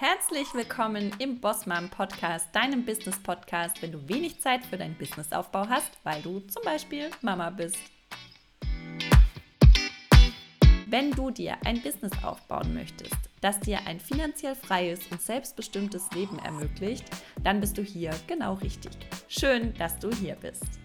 Herzlich willkommen im Bossmam Podcast, deinem Business Podcast, wenn du wenig Zeit für deinen Businessaufbau hast, weil du zum Beispiel Mama bist. Wenn du dir ein Business aufbauen möchtest, das dir ein finanziell freies und selbstbestimmtes Leben ermöglicht, dann bist du hier genau richtig. Schön, dass du hier bist.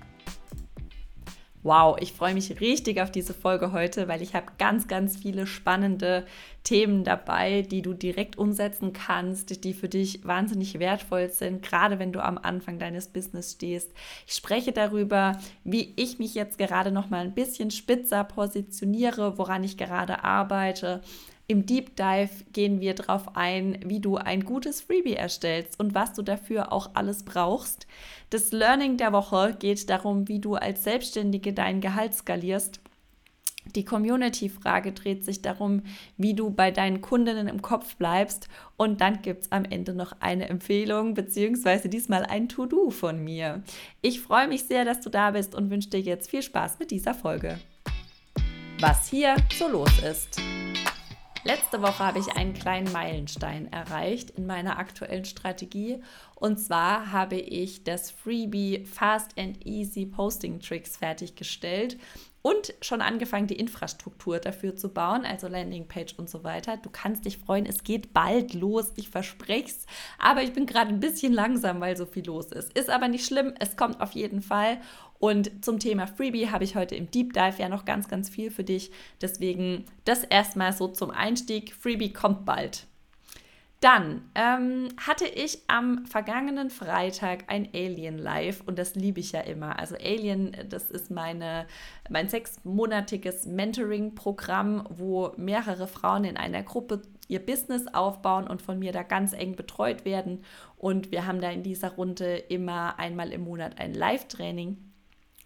Wow, ich freue mich richtig auf diese Folge heute, weil ich habe ganz, ganz viele spannende Themen dabei, die du direkt umsetzen kannst, die für dich wahnsinnig wertvoll sind, gerade wenn du am Anfang deines Business stehst. Ich spreche darüber, wie ich mich jetzt gerade noch mal ein bisschen spitzer positioniere, woran ich gerade arbeite, im Deep Dive gehen wir darauf ein, wie du ein gutes Freebie erstellst und was du dafür auch alles brauchst. Das Learning der Woche geht darum, wie du als Selbstständige dein Gehalt skalierst. Die Community-Frage dreht sich darum, wie du bei deinen Kundinnen im Kopf bleibst. Und dann gibt es am Ende noch eine Empfehlung, beziehungsweise diesmal ein To-Do von mir. Ich freue mich sehr, dass du da bist und wünsche dir jetzt viel Spaß mit dieser Folge. Was hier so los ist. Letzte Woche habe ich einen kleinen Meilenstein erreicht in meiner aktuellen Strategie. Und zwar habe ich das Freebie Fast and Easy Posting Tricks fertiggestellt und schon angefangen, die Infrastruktur dafür zu bauen, also Landingpage und so weiter. Du kannst dich freuen, es geht bald los, ich verspreche es. Aber ich bin gerade ein bisschen langsam, weil so viel los ist. Ist aber nicht schlimm, es kommt auf jeden Fall. Und zum Thema Freebie habe ich heute im Deep Dive ja noch ganz, ganz viel für dich. Deswegen das erstmal so zum Einstieg. Freebie kommt bald. Dann ähm, hatte ich am vergangenen Freitag ein Alien Live und das liebe ich ja immer. Also Alien, das ist meine, mein sechsmonatiges Mentoring-Programm, wo mehrere Frauen in einer Gruppe ihr Business aufbauen und von mir da ganz eng betreut werden. Und wir haben da in dieser Runde immer einmal im Monat ein Live-Training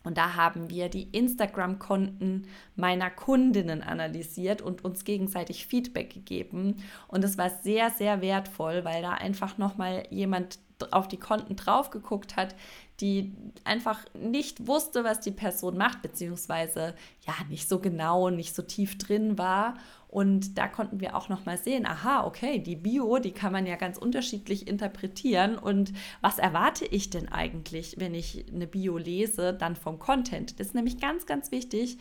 und da haben wir die Instagram-Konten meiner Kundinnen analysiert und uns gegenseitig Feedback gegeben. Und es war sehr, sehr wertvoll, weil da einfach nochmal jemand auf die Konten drauf geguckt hat, die einfach nicht wusste, was die Person macht, beziehungsweise ja nicht so genau, nicht so tief drin war und da konnten wir auch noch mal sehen, aha, okay, die Bio, die kann man ja ganz unterschiedlich interpretieren. Und was erwarte ich denn eigentlich, wenn ich eine Bio lese, dann vom Content? Das ist nämlich ganz, ganz wichtig,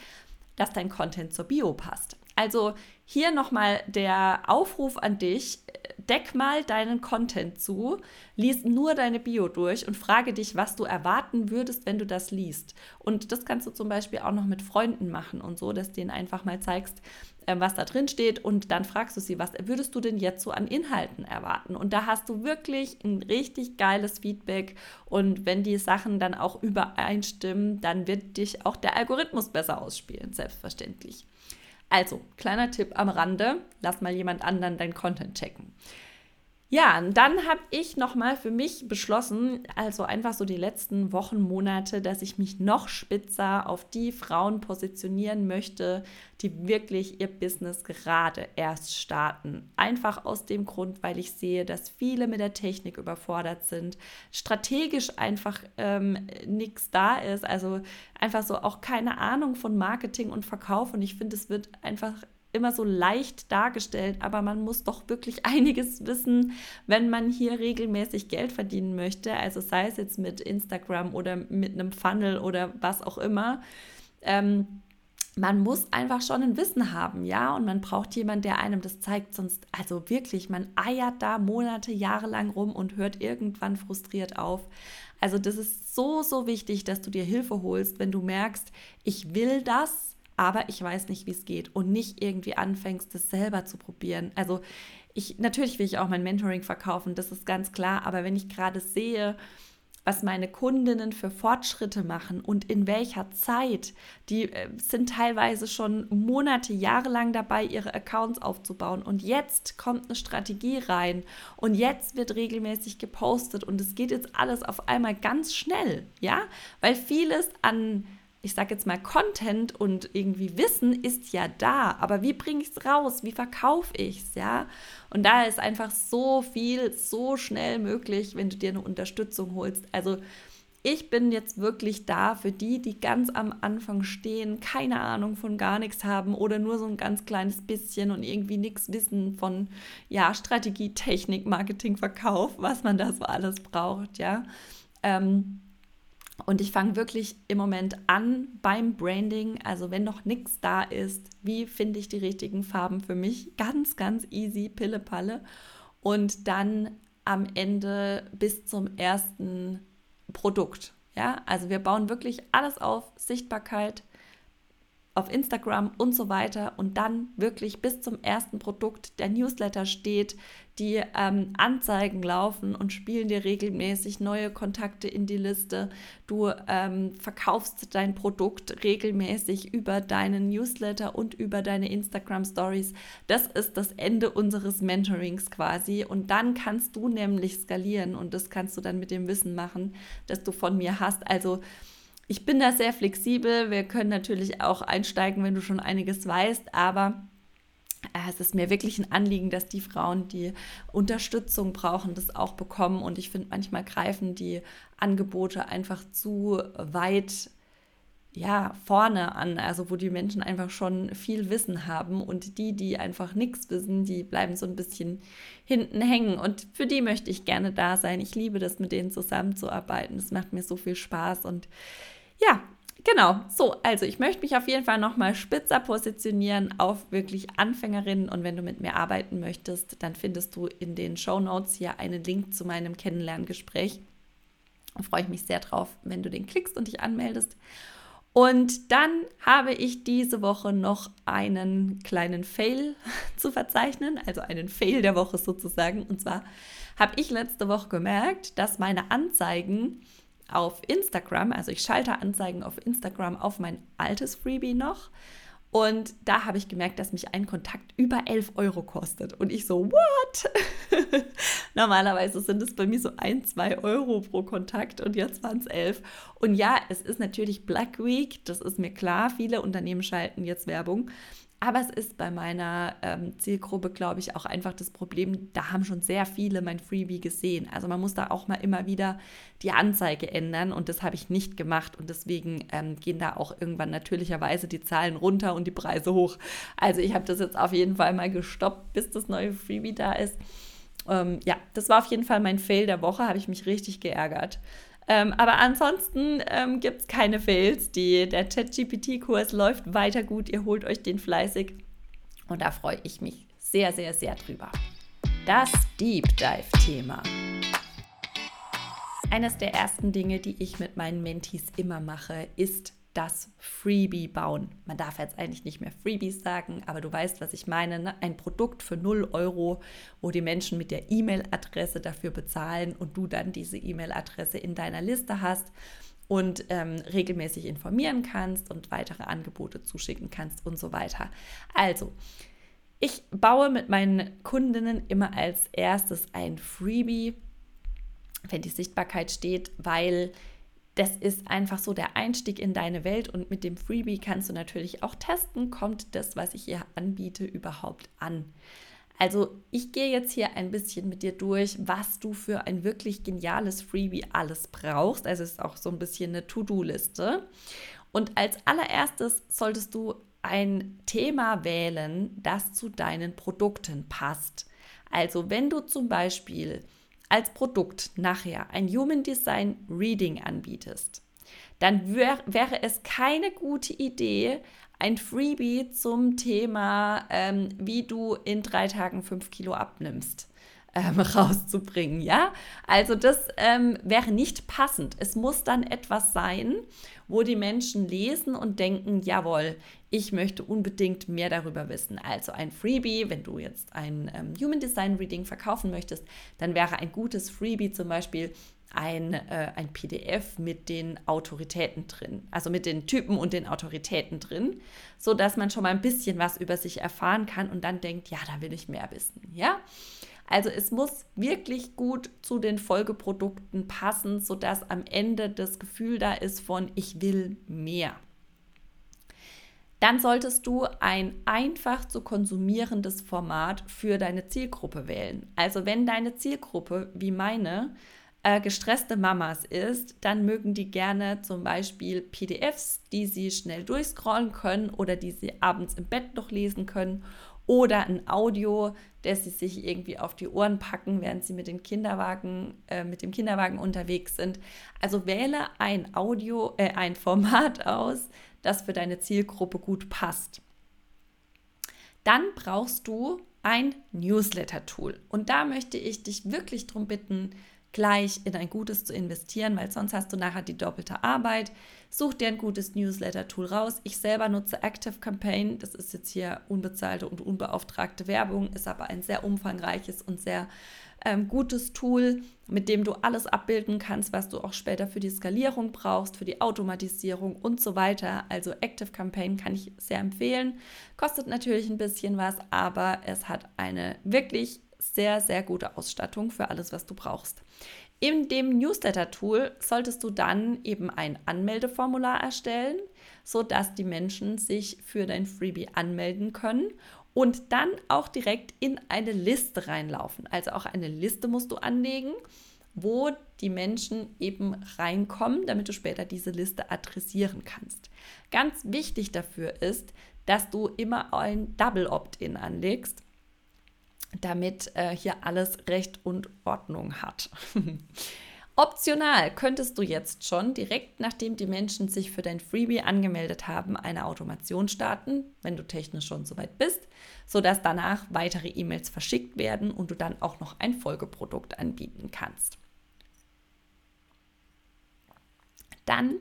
dass dein Content zur Bio passt. Also hier nochmal der Aufruf an dich, deck mal deinen Content zu, lies nur deine Bio durch und frage dich, was du erwarten würdest, wenn du das liest. Und das kannst du zum Beispiel auch noch mit Freunden machen und so, dass du denen einfach mal zeigst, was da drin steht und dann fragst du sie, was würdest du denn jetzt so an Inhalten erwarten? Und da hast du wirklich ein richtig geiles Feedback und wenn die Sachen dann auch übereinstimmen, dann wird dich auch der Algorithmus besser ausspielen, selbstverständlich. Also, kleiner Tipp am Rande, lass mal jemand anderen dein Content checken. Ja, und dann habe ich nochmal für mich beschlossen, also einfach so die letzten Wochen, Monate, dass ich mich noch spitzer auf die Frauen positionieren möchte, die wirklich ihr Business gerade erst starten. Einfach aus dem Grund, weil ich sehe, dass viele mit der Technik überfordert sind, strategisch einfach ähm, nichts da ist, also einfach so auch keine Ahnung von Marketing und Verkauf. Und ich finde, es wird einfach immer so leicht dargestellt, aber man muss doch wirklich einiges wissen, wenn man hier regelmäßig Geld verdienen möchte. Also sei es jetzt mit Instagram oder mit einem Funnel oder was auch immer. Ähm, man muss einfach schon ein Wissen haben, ja, und man braucht jemanden, der einem das zeigt, sonst, also wirklich, man eiert da Monate, Jahre lang rum und hört irgendwann frustriert auf. Also das ist so, so wichtig, dass du dir Hilfe holst, wenn du merkst, ich will das, aber ich weiß nicht, wie es geht und nicht irgendwie anfängst, das selber zu probieren. Also ich, natürlich will ich auch mein Mentoring verkaufen, das ist ganz klar, aber wenn ich gerade sehe, was meine Kundinnen für Fortschritte machen und in welcher Zeit. Die äh, sind teilweise schon Monate, Jahre lang dabei, ihre Accounts aufzubauen. Und jetzt kommt eine Strategie rein und jetzt wird regelmäßig gepostet und es geht jetzt alles auf einmal ganz schnell, ja, weil vieles an ich sage jetzt mal, Content und irgendwie Wissen ist ja da, aber wie bringe ich es raus? Wie verkaufe ich es? Ja? Und da ist einfach so viel, so schnell möglich, wenn du dir eine Unterstützung holst. Also ich bin jetzt wirklich da für die, die ganz am Anfang stehen, keine Ahnung von gar nichts haben oder nur so ein ganz kleines bisschen und irgendwie nichts wissen von ja, Strategie, Technik, Marketing, Verkauf, was man da so alles braucht, ja. Ähm, und ich fange wirklich im Moment an beim Branding. Also wenn noch nichts da ist, wie finde ich die richtigen Farben für mich? Ganz, ganz easy, Pille-Palle. Und dann am Ende bis zum ersten Produkt. Ja, also wir bauen wirklich alles auf Sichtbarkeit, auf Instagram und so weiter und dann wirklich bis zum ersten Produkt der Newsletter steht, die ähm, Anzeigen laufen und spielen dir regelmäßig neue Kontakte in die Liste. Du ähm, verkaufst dein Produkt regelmäßig über deinen Newsletter und über deine Instagram Stories. Das ist das Ende unseres Mentorings quasi und dann kannst du nämlich skalieren und das kannst du dann mit dem Wissen machen, das du von mir hast. Also ich bin da sehr flexibel. Wir können natürlich auch einsteigen, wenn du schon einiges weißt, aber äh, es ist mir wirklich ein Anliegen, dass die Frauen, die Unterstützung brauchen, das auch bekommen. Und ich finde, manchmal greifen die Angebote einfach zu weit ja, vorne an, also wo die Menschen einfach schon viel Wissen haben und die, die einfach nichts wissen, die bleiben so ein bisschen hinten hängen. Und für die möchte ich gerne da sein. Ich liebe das, mit denen zusammenzuarbeiten. Es macht mir so viel Spaß und ja, genau. So, also ich möchte mich auf jeden Fall nochmal spitzer positionieren auf wirklich Anfängerinnen. Und wenn du mit mir arbeiten möchtest, dann findest du in den Show Notes hier einen Link zu meinem Kennenlerngespräch. Da freue ich mich sehr drauf, wenn du den klickst und dich anmeldest. Und dann habe ich diese Woche noch einen kleinen Fail zu verzeichnen, also einen Fail der Woche sozusagen. Und zwar habe ich letzte Woche gemerkt, dass meine Anzeigen auf Instagram, also ich schalte Anzeigen auf Instagram auf mein altes Freebie noch. Und da habe ich gemerkt, dass mich ein Kontakt über 11 Euro kostet. Und ich so, what? Normalerweise sind es bei mir so ein, zwei Euro pro Kontakt und jetzt waren es 11. Und ja, es ist natürlich Black Week, das ist mir klar. Viele Unternehmen schalten jetzt Werbung. Aber es ist bei meiner ähm, Zielgruppe, glaube ich, auch einfach das Problem, da haben schon sehr viele mein Freebie gesehen. Also man muss da auch mal immer wieder die Anzeige ändern und das habe ich nicht gemacht und deswegen ähm, gehen da auch irgendwann natürlicherweise die Zahlen runter und die Preise hoch. Also ich habe das jetzt auf jeden Fall mal gestoppt, bis das neue Freebie da ist. Ähm, ja, das war auf jeden Fall mein Fail der Woche, habe ich mich richtig geärgert. Ähm, aber ansonsten ähm, gibt es keine Fails. Die, der ChatGPT-Kurs läuft weiter gut. Ihr holt euch den fleißig. Und da freue ich mich sehr, sehr, sehr drüber. Das Deep Dive-Thema. Eines der ersten Dinge, die ich mit meinen Mentees immer mache, ist das Freebie bauen. Man darf jetzt eigentlich nicht mehr Freebies sagen, aber du weißt, was ich meine. Ne? Ein Produkt für 0 Euro, wo die Menschen mit der E-Mail-Adresse dafür bezahlen und du dann diese E-Mail-Adresse in deiner Liste hast und ähm, regelmäßig informieren kannst und weitere Angebote zuschicken kannst und so weiter. Also, ich baue mit meinen Kundinnen immer als erstes ein Freebie, wenn die Sichtbarkeit steht, weil das ist einfach so der Einstieg in deine Welt und mit dem Freebie kannst du natürlich auch testen, kommt das, was ich hier anbiete, überhaupt an. Also ich gehe jetzt hier ein bisschen mit dir durch, was du für ein wirklich geniales Freebie alles brauchst. Also es ist auch so ein bisschen eine To-Do-Liste. Und als allererstes solltest du ein Thema wählen, das zu deinen Produkten passt. Also wenn du zum Beispiel als Produkt nachher ein Human Design Reading anbietest, dann wär, wäre es keine gute Idee, ein Freebie zum Thema, ähm, wie du in drei Tagen fünf Kilo abnimmst ähm, rauszubringen, ja? Also das ähm, wäre nicht passend. Es muss dann etwas sein, wo die Menschen lesen und denken, jawohl, ich möchte unbedingt mehr darüber wissen. Also ein Freebie, wenn du jetzt ein ähm, Human Design Reading verkaufen möchtest, dann wäre ein gutes Freebie zum Beispiel ein, äh, ein PDF mit den Autoritäten drin, also mit den Typen und den Autoritäten drin, sodass man schon mal ein bisschen was über sich erfahren kann und dann denkt, ja, da will ich mehr wissen, ja? Also es muss wirklich gut zu den Folgeprodukten passen, sodass am Ende das Gefühl da ist von ich will mehr. Dann solltest du ein einfach zu konsumierendes Format für deine Zielgruppe wählen. Also wenn deine Zielgruppe wie meine äh, gestresste Mamas ist, dann mögen die gerne zum Beispiel PDFs, die sie schnell durchscrollen können oder die sie abends im Bett noch lesen können oder ein Audio, das sie sich irgendwie auf die Ohren packen, während sie mit, den Kinderwagen, äh, mit dem Kinderwagen unterwegs sind. Also wähle ein Audio, äh, ein Format aus, das für deine Zielgruppe gut passt. Dann brauchst du ein Newsletter-Tool. Und da möchte ich dich wirklich darum bitten, gleich in ein gutes zu investieren, weil sonst hast du nachher die doppelte Arbeit. Such dir ein gutes Newsletter-Tool raus. Ich selber nutze Active Campaign. Das ist jetzt hier unbezahlte und unbeauftragte Werbung, ist aber ein sehr umfangreiches und sehr ähm, gutes Tool, mit dem du alles abbilden kannst, was du auch später für die Skalierung brauchst, für die Automatisierung und so weiter. Also Active Campaign kann ich sehr empfehlen. Kostet natürlich ein bisschen was, aber es hat eine wirklich sehr, sehr gute Ausstattung für alles, was du brauchst. In dem Newsletter-Tool solltest du dann eben ein Anmeldeformular erstellen, sodass die Menschen sich für dein Freebie anmelden können und dann auch direkt in eine Liste reinlaufen. Also auch eine Liste musst du anlegen, wo die Menschen eben reinkommen, damit du später diese Liste adressieren kannst. Ganz wichtig dafür ist, dass du immer ein Double Opt-in anlegst damit äh, hier alles Recht und Ordnung hat. Optional könntest du jetzt schon direkt nachdem die Menschen sich für dein Freebie angemeldet haben, eine Automation starten, wenn du technisch schon soweit bist, sodass danach weitere E-Mails verschickt werden und du dann auch noch ein Folgeprodukt anbieten kannst. Dann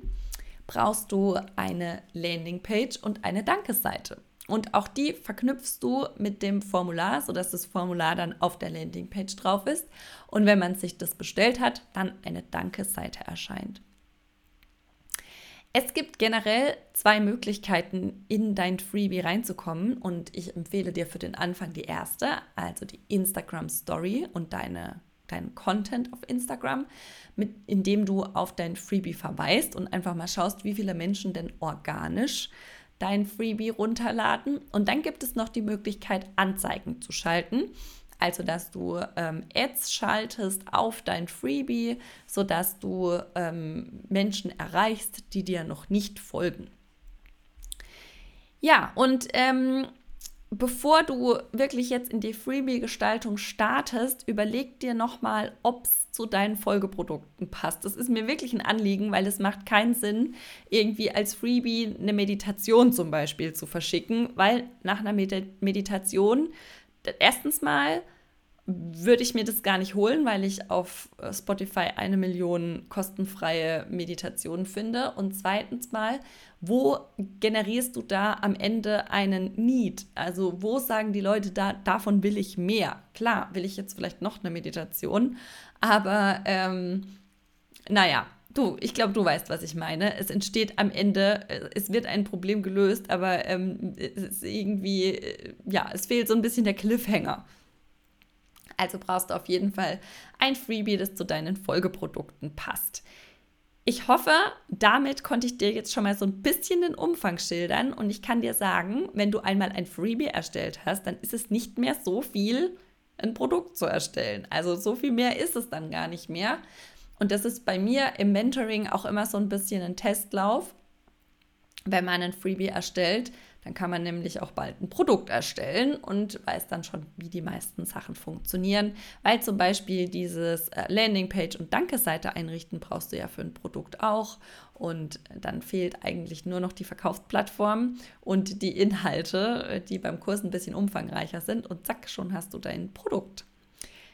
brauchst du eine Landingpage und eine Dankeseite. Und auch die verknüpfst du mit dem Formular, sodass das Formular dann auf der Landingpage drauf ist. Und wenn man sich das bestellt hat, dann eine Danke-Seite erscheint. Es gibt generell zwei Möglichkeiten, in dein Freebie reinzukommen. Und ich empfehle dir für den Anfang die erste, also die Instagram Story und deine, deinen Content auf Instagram, mit, indem du auf dein Freebie verweist und einfach mal schaust, wie viele Menschen denn organisch dein Freebie runterladen. Und dann gibt es noch die Möglichkeit, Anzeigen zu schalten. Also, dass du ähm, Ads schaltest auf dein Freebie, sodass du ähm, Menschen erreichst, die dir noch nicht folgen. Ja, und ähm, bevor du wirklich jetzt in die Freebie-Gestaltung startest, überleg dir nochmal, ob es zu deinen Folgeprodukten passt. Das ist mir wirklich ein Anliegen, weil es macht keinen Sinn, irgendwie als Freebie eine Meditation zum Beispiel zu verschicken, weil nach einer Meditation erstens mal würde ich mir das gar nicht holen, weil ich auf äh, Spotify eine Million kostenfreie Meditationen finde. Und zweitens mal, wo generierst du da am Ende einen Need? Also wo sagen die Leute da, davon will ich mehr? Klar, will ich jetzt vielleicht noch eine Meditation, aber ähm, naja, Du, ich glaube, du weißt, was ich meine. Es entsteht am Ende, äh, es wird ein Problem gelöst, aber ähm, es ist irgendwie, äh, ja, es fehlt so ein bisschen der Cliffhanger. Also brauchst du auf jeden Fall ein Freebie, das zu deinen Folgeprodukten passt. Ich hoffe, damit konnte ich dir jetzt schon mal so ein bisschen den Umfang schildern und ich kann dir sagen, wenn du einmal ein Freebie erstellt hast, dann ist es nicht mehr so viel, ein Produkt zu erstellen. Also so viel mehr ist es dann gar nicht mehr. Und das ist bei mir im Mentoring auch immer so ein bisschen ein Testlauf. Wenn man ein Freebie erstellt, dann kann man nämlich auch bald ein Produkt erstellen und weiß dann schon, wie die meisten Sachen funktionieren. Weil zum Beispiel dieses äh, Landingpage und Danke-Seite einrichten brauchst du ja für ein Produkt auch. Und dann fehlt eigentlich nur noch die Verkaufsplattform und die Inhalte, äh, die beim Kurs ein bisschen umfangreicher sind. Und zack, schon hast du dein Produkt.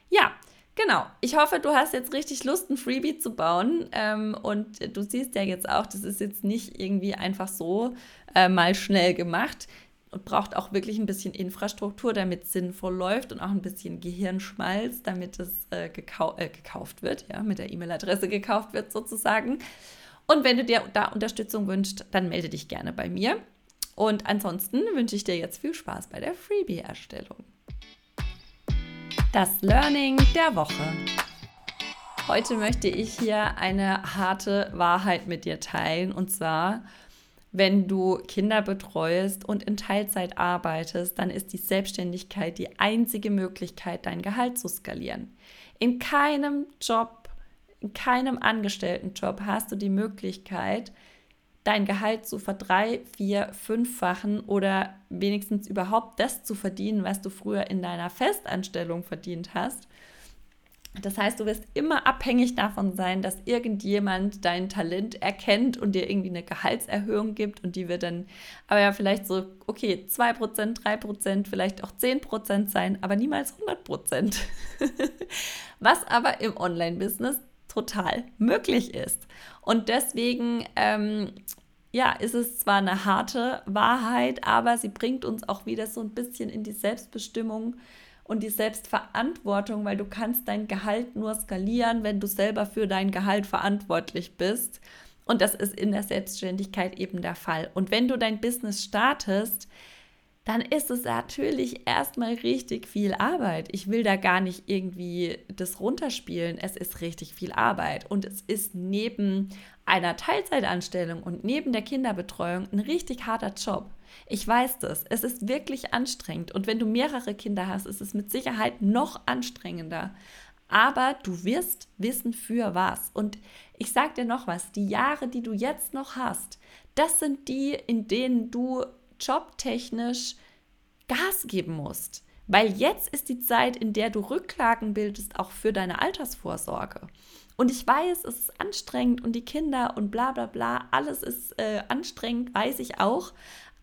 Ja, Genau. Ich hoffe, du hast jetzt richtig Lust, ein Freebie zu bauen. Ähm, und du siehst ja jetzt auch, das ist jetzt nicht irgendwie einfach so äh, mal schnell gemacht und braucht auch wirklich ein bisschen Infrastruktur, damit es sinnvoll läuft und auch ein bisschen Gehirnschmalz, damit es äh, gekau äh, gekauft wird, ja, mit der E-Mail-Adresse gekauft wird sozusagen. Und wenn du dir da Unterstützung wünschst, dann melde dich gerne bei mir. Und ansonsten wünsche ich dir jetzt viel Spaß bei der Freebie-Erstellung. Das Learning der Woche. Heute möchte ich hier eine harte Wahrheit mit dir teilen. Und zwar, wenn du Kinder betreust und in Teilzeit arbeitest, dann ist die Selbstständigkeit die einzige Möglichkeit, dein Gehalt zu skalieren. In keinem Job in keinem Angestelltenjob hast du die Möglichkeit, dein Gehalt zu verdrei, vier, fünffachen oder wenigstens überhaupt das zu verdienen, was du früher in deiner Festanstellung verdient hast. Das heißt, du wirst immer abhängig davon sein, dass irgendjemand dein Talent erkennt und dir irgendwie eine Gehaltserhöhung gibt und die wird dann aber ja vielleicht so, okay, 2%, 3%, vielleicht auch 10% sein, aber niemals 100%. Was aber im Online-Business total möglich ist. Und deswegen, ähm, ja, ist es zwar eine harte Wahrheit, aber sie bringt uns auch wieder so ein bisschen in die Selbstbestimmung und die Selbstverantwortung, weil du kannst dein Gehalt nur skalieren, wenn du selber für dein Gehalt verantwortlich bist. Und das ist in der Selbstständigkeit eben der Fall. Und wenn du dein Business startest, dann ist es natürlich erstmal richtig viel Arbeit. Ich will da gar nicht irgendwie das runterspielen. Es ist richtig viel Arbeit und es ist neben einer Teilzeitanstellung und neben der Kinderbetreuung ein richtig harter Job. Ich weiß das. Es ist wirklich anstrengend und wenn du mehrere Kinder hast, ist es mit Sicherheit noch anstrengender. Aber du wirst wissen für was. Und ich sage dir noch was, die Jahre, die du jetzt noch hast, das sind die, in denen du jobtechnisch Gas geben musst. Weil jetzt ist die Zeit, in der du Rücklagen bildest, auch für deine Altersvorsorge. Und ich weiß, es ist anstrengend und die Kinder und bla bla bla, alles ist äh, anstrengend, weiß ich auch.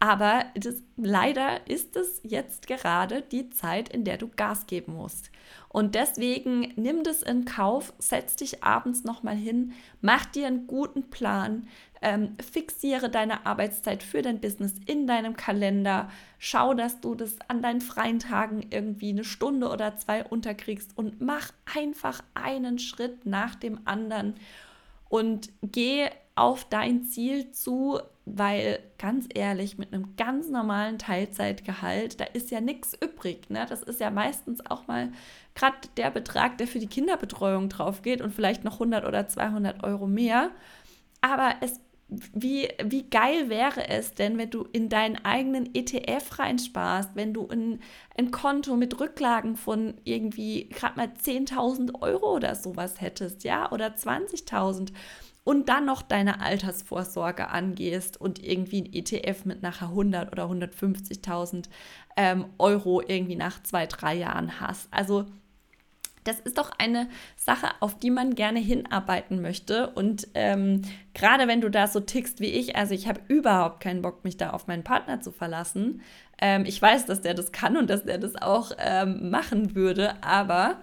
Aber das, leider ist es jetzt gerade die Zeit, in der du Gas geben musst. Und deswegen nimm das in Kauf, setz dich abends nochmal hin, mach dir einen guten Plan, ähm, fixiere deine Arbeitszeit für dein Business in deinem Kalender. Schau, dass du das an deinen freien Tagen irgendwie eine Stunde oder zwei unterkriegst und mach einfach einen Schritt nach dem anderen und geh auf dein Ziel zu, weil ganz ehrlich, mit einem ganz normalen Teilzeitgehalt, da ist ja nichts übrig. Ne? Das ist ja meistens auch mal gerade der Betrag, der für die Kinderbetreuung drauf geht und vielleicht noch 100 oder 200 Euro mehr. Aber es wie, wie geil wäre es denn, wenn du in deinen eigenen ETF reinsparst, wenn du ein, ein Konto mit Rücklagen von irgendwie gerade mal 10.000 Euro oder sowas hättest, ja, oder 20.000 und dann noch deine Altersvorsorge angehst und irgendwie ein ETF mit nachher 100 oder 150.000 ähm, Euro irgendwie nach zwei, drei Jahren hast. Also das ist doch eine Sache, auf die man gerne hinarbeiten möchte. Und ähm, gerade wenn du da so tickst wie ich, also ich habe überhaupt keinen Bock, mich da auf meinen Partner zu verlassen. Ähm, ich weiß, dass der das kann und dass der das auch ähm, machen würde, aber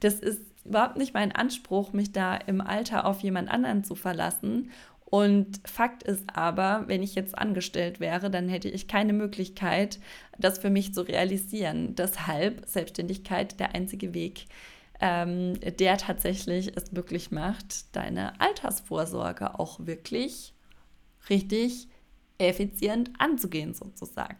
das ist überhaupt nicht mein Anspruch, mich da im Alter auf jemand anderen zu verlassen. Und Fakt ist aber, wenn ich jetzt angestellt wäre, dann hätte ich keine Möglichkeit, das für mich zu realisieren. Deshalb Selbstständigkeit der einzige Weg, ähm, der tatsächlich es wirklich macht, deine Altersvorsorge auch wirklich richtig effizient anzugehen, sozusagen.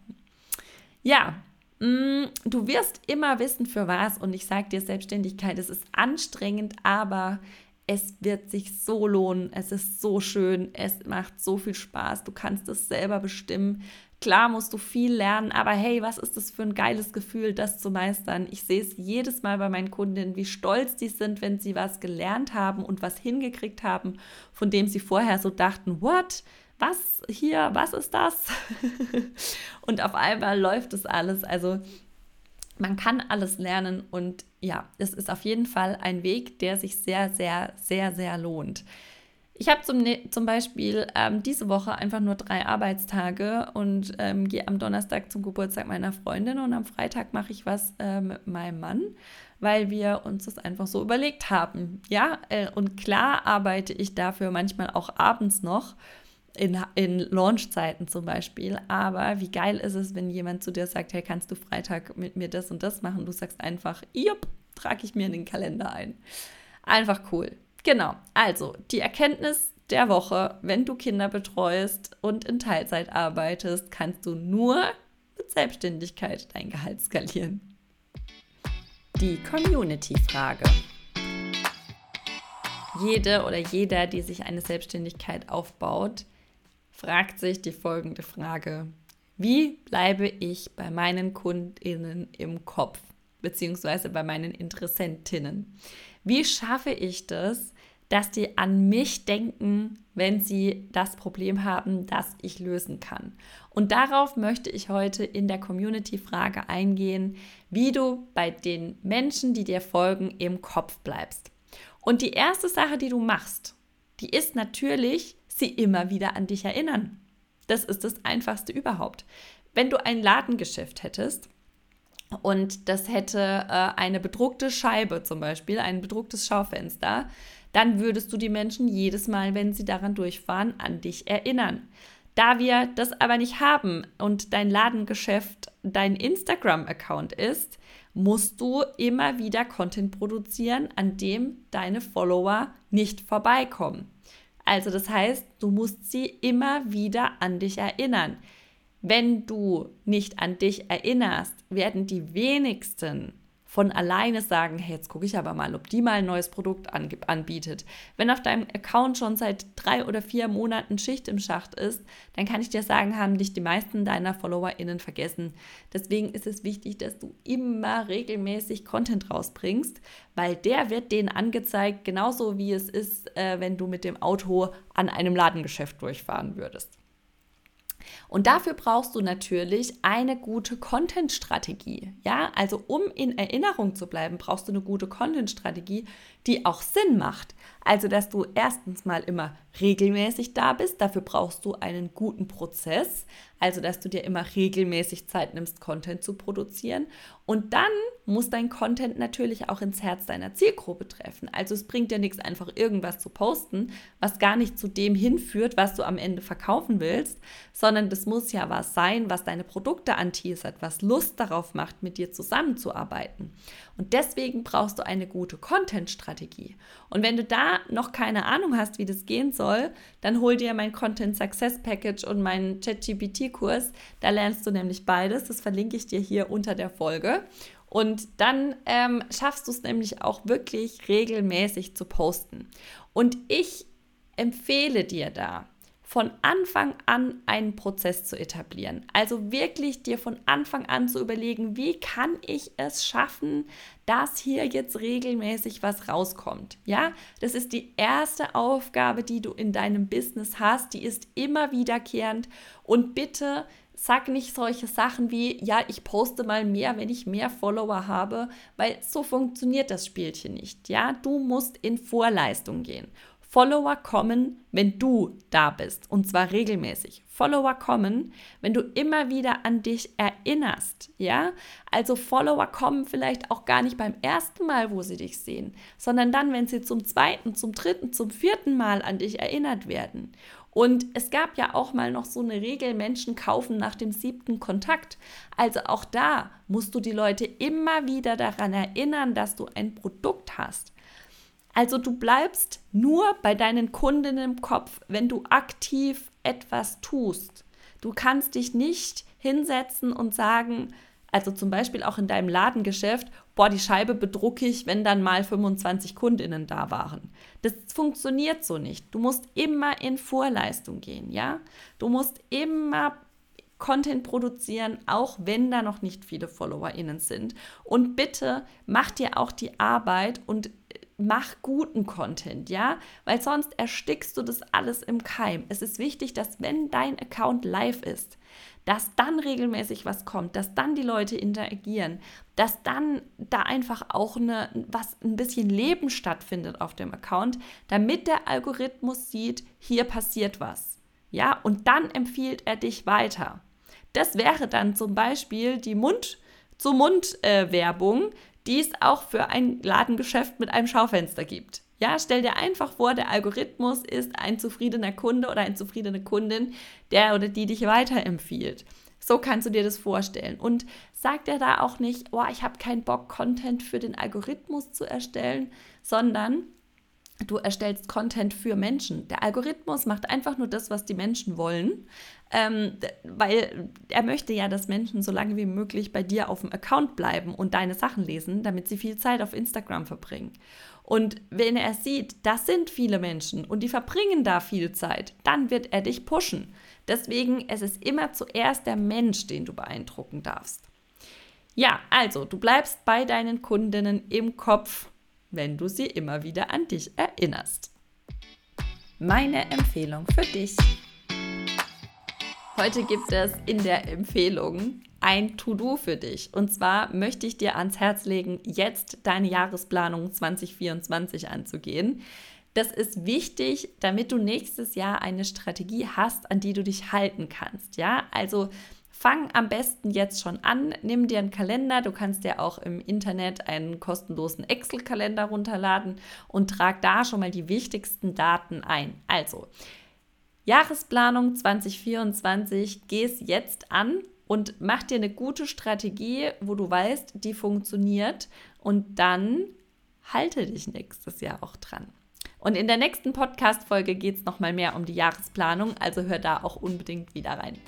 Ja, mh, mm, du wirst immer wissen, für was. Und ich sage dir, Selbstständigkeit, es ist anstrengend, aber es wird sich so lohnen. Es ist so schön. Es macht so viel Spaß. Du kannst es selber bestimmen. Klar musst du viel lernen, aber hey, was ist das für ein geiles Gefühl, das zu meistern? Ich sehe es jedes Mal bei meinen Kundinnen, wie stolz die sind, wenn sie was gelernt haben und was hingekriegt haben, von dem sie vorher so dachten, what? Was hier, was ist das? und auf einmal läuft es alles. Also man kann alles lernen und ja, es ist auf jeden Fall ein Weg, der sich sehr, sehr, sehr, sehr lohnt. Ich habe zum, zum Beispiel ähm, diese Woche einfach nur drei Arbeitstage und ähm, gehe am Donnerstag zum Geburtstag meiner Freundin und am Freitag mache ich was äh, mit meinem Mann, weil wir uns das einfach so überlegt haben. Ja, äh, und klar arbeite ich dafür manchmal auch abends noch. In, in Launchzeiten zum Beispiel. Aber wie geil ist es, wenn jemand zu dir sagt, hey, kannst du Freitag mit mir das und das machen? Du sagst einfach, jupp, trage ich mir in den Kalender ein. Einfach cool. Genau, also die Erkenntnis der Woche, wenn du Kinder betreust und in Teilzeit arbeitest, kannst du nur mit Selbstständigkeit dein Gehalt skalieren. Die Community-Frage. Jede oder jeder, die sich eine Selbstständigkeit aufbaut, fragt sich die folgende Frage. Wie bleibe ich bei meinen Kundinnen im Kopf, beziehungsweise bei meinen Interessentinnen? Wie schaffe ich das, dass die an mich denken, wenn sie das Problem haben, das ich lösen kann. Und darauf möchte ich heute in der Community-Frage eingehen, wie du bei den Menschen, die dir folgen, im Kopf bleibst. Und die erste Sache, die du machst, die ist natürlich, sie immer wieder an dich erinnern. Das ist das Einfachste überhaupt. Wenn du ein Ladengeschäft hättest und das hätte äh, eine bedruckte Scheibe zum Beispiel, ein bedrucktes Schaufenster, dann würdest du die Menschen jedes Mal, wenn sie daran durchfahren, an dich erinnern. Da wir das aber nicht haben und dein Ladengeschäft dein Instagram-Account ist, musst du immer wieder Content produzieren, an dem deine Follower nicht vorbeikommen. Also das heißt, du musst sie immer wieder an dich erinnern. Wenn du nicht an dich erinnerst, werden die wenigsten von alleine sagen, hey, jetzt gucke ich aber mal, ob die mal ein neues Produkt anbietet. Wenn auf deinem Account schon seit drei oder vier Monaten Schicht im Schacht ist, dann kann ich dir sagen, haben dich die meisten deiner FollowerInnen vergessen. Deswegen ist es wichtig, dass du immer regelmäßig Content rausbringst, weil der wird denen angezeigt, genauso wie es ist, äh, wenn du mit dem Auto an einem Ladengeschäft durchfahren würdest. Und dafür brauchst du natürlich eine gute Content-Strategie. Ja, also um in Erinnerung zu bleiben, brauchst du eine gute Content-Strategie, die auch Sinn macht. Also, dass du erstens mal immer regelmäßig da bist. Dafür brauchst du einen guten Prozess. Also, dass du dir immer regelmäßig Zeit nimmst, Content zu produzieren. Und dann muss dein Content natürlich auch ins Herz deiner Zielgruppe treffen. Also, es bringt dir nichts, einfach irgendwas zu posten, was gar nicht zu dem hinführt, was du am Ende verkaufen willst, sondern das muss ja was sein, was deine Produkte anteasert, was Lust darauf macht, mit dir zusammenzuarbeiten. Und deswegen brauchst du eine gute Content-Strategie. Und wenn du da noch keine Ahnung hast, wie das gehen soll, dann hol dir mein Content Success Package und meinen ChatGPT-Kurs. Da lernst du nämlich beides. Das verlinke ich dir hier unter der Folge. Und dann ähm, schaffst du es nämlich auch wirklich regelmäßig zu posten. Und ich empfehle dir da, von Anfang an einen Prozess zu etablieren. Also wirklich dir von Anfang an zu überlegen, wie kann ich es schaffen, dass hier jetzt regelmäßig was rauskommt. Ja, das ist die erste Aufgabe, die du in deinem Business hast. Die ist immer wiederkehrend und bitte sag nicht solche Sachen wie, ja, ich poste mal mehr, wenn ich mehr Follower habe, weil so funktioniert das Spielchen nicht. Ja, du musst in Vorleistung gehen. Follower kommen, wenn du da bist und zwar regelmäßig. Follower kommen, wenn du immer wieder an dich erinnerst, ja? Also Follower kommen vielleicht auch gar nicht beim ersten Mal, wo sie dich sehen, sondern dann, wenn sie zum zweiten, zum dritten, zum vierten Mal an dich erinnert werden. Und es gab ja auch mal noch so eine Regel, Menschen kaufen nach dem siebten Kontakt. Also auch da musst du die Leute immer wieder daran erinnern, dass du ein Produkt hast. Also du bleibst nur bei deinen Kundinnen im Kopf, wenn du aktiv etwas tust. Du kannst dich nicht hinsetzen und sagen, also zum Beispiel auch in deinem Ladengeschäft, boah, die Scheibe bedrucke ich, wenn dann mal 25 Kundinnen da waren. Das funktioniert so nicht. Du musst immer in Vorleistung gehen, ja? Du musst immer Content produzieren, auch wenn da noch nicht viele FollowerInnen sind. Und bitte mach dir auch die Arbeit und mach guten Content, ja, weil sonst erstickst du das alles im Keim. Es ist wichtig, dass wenn dein Account live ist, dass dann regelmäßig was kommt, dass dann die Leute interagieren, dass dann da einfach auch eine, was ein bisschen Leben stattfindet auf dem Account, damit der Algorithmus sieht, hier passiert was. Ja, und dann empfiehlt er dich weiter. Das wäre dann zum Beispiel die Mund-zu-Mund-Werbung, die es auch für ein Ladengeschäft mit einem Schaufenster gibt. Ja, stell dir einfach vor, der Algorithmus ist ein zufriedener Kunde oder eine zufriedene Kundin, der oder die dich weiterempfiehlt. So kannst du dir das vorstellen. Und sagt er da auch nicht, oh, ich habe keinen Bock, Content für den Algorithmus zu erstellen, sondern du erstellst Content für Menschen. Der Algorithmus macht einfach nur das, was die Menschen wollen, ähm, weil er möchte ja, dass Menschen so lange wie möglich bei dir auf dem Account bleiben und deine Sachen lesen, damit sie viel Zeit auf Instagram verbringen. Und wenn er sieht, das sind viele Menschen und die verbringen da viel Zeit, dann wird er dich pushen. Deswegen es ist immer zuerst der Mensch, den du beeindrucken darfst. Ja, also du bleibst bei deinen Kundinnen im Kopf wenn du sie immer wieder an dich erinnerst. meine Empfehlung für dich. Heute gibt es in der Empfehlung ein To-Do für dich. Und zwar möchte ich dir ans Herz legen, jetzt deine Jahresplanung 2024 anzugehen. Das ist wichtig, damit du nächstes Jahr eine Strategie hast, an die du dich halten kannst. Ja, also fang am besten jetzt schon an. Nimm dir einen Kalender. Du kannst dir auch im Internet einen kostenlosen Excel-Kalender runterladen und trag da schon mal die wichtigsten Daten ein. Also, Jahresplanung 2024, geh es jetzt an und mach dir eine gute Strategie, wo du weißt, die funktioniert und dann halte dich nächstes Jahr auch dran. Und in der nächsten Podcast-Folge geht es nochmal mehr um die Jahresplanung, also hör da auch unbedingt wieder rein.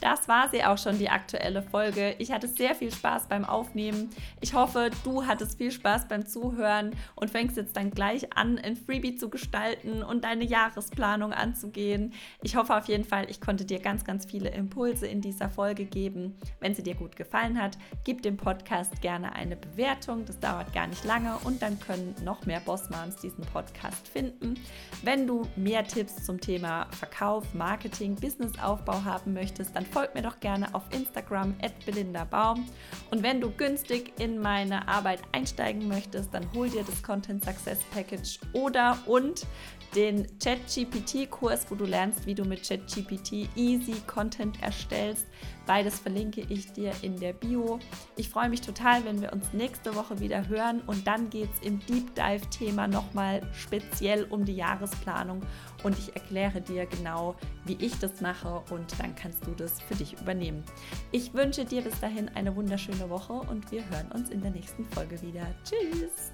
Das war sie auch schon, die aktuelle Folge. Ich hatte sehr viel Spaß beim Aufnehmen. Ich hoffe, du hattest viel Spaß beim Zuhören und fängst jetzt dann gleich an, ein Freebie zu gestalten und deine Jahresplanung anzugehen. Ich hoffe auf jeden Fall, ich konnte dir ganz, ganz viele Impulse in dieser Folge geben. Wenn sie dir gut gefallen hat, gib dem Podcast gerne eine Bewertung. Das dauert gar nicht lange und dann können noch mehr Bossmoms diesen Podcast finden. Wenn du mehr Tipps zum Thema Verkauf, Marketing, Businessaufbau haben möchtest, dann folg mir doch gerne auf Instagram at Belinda Baum. Und wenn du günstig in meine Arbeit einsteigen möchtest, dann hol dir das Content Success Package oder und den ChatGPT-Kurs, wo du lernst, wie du mit ChatGPT easy Content erstellst. Beides verlinke ich dir in der Bio. Ich freue mich total, wenn wir uns nächste Woche wieder hören und dann geht es im Deep Dive-Thema nochmal speziell um die Jahresplanung und ich erkläre dir genau, wie ich das mache und dann kannst du das für dich übernehmen. Ich wünsche dir bis dahin eine wunderschöne Woche und wir hören uns in der nächsten Folge wieder. Tschüss!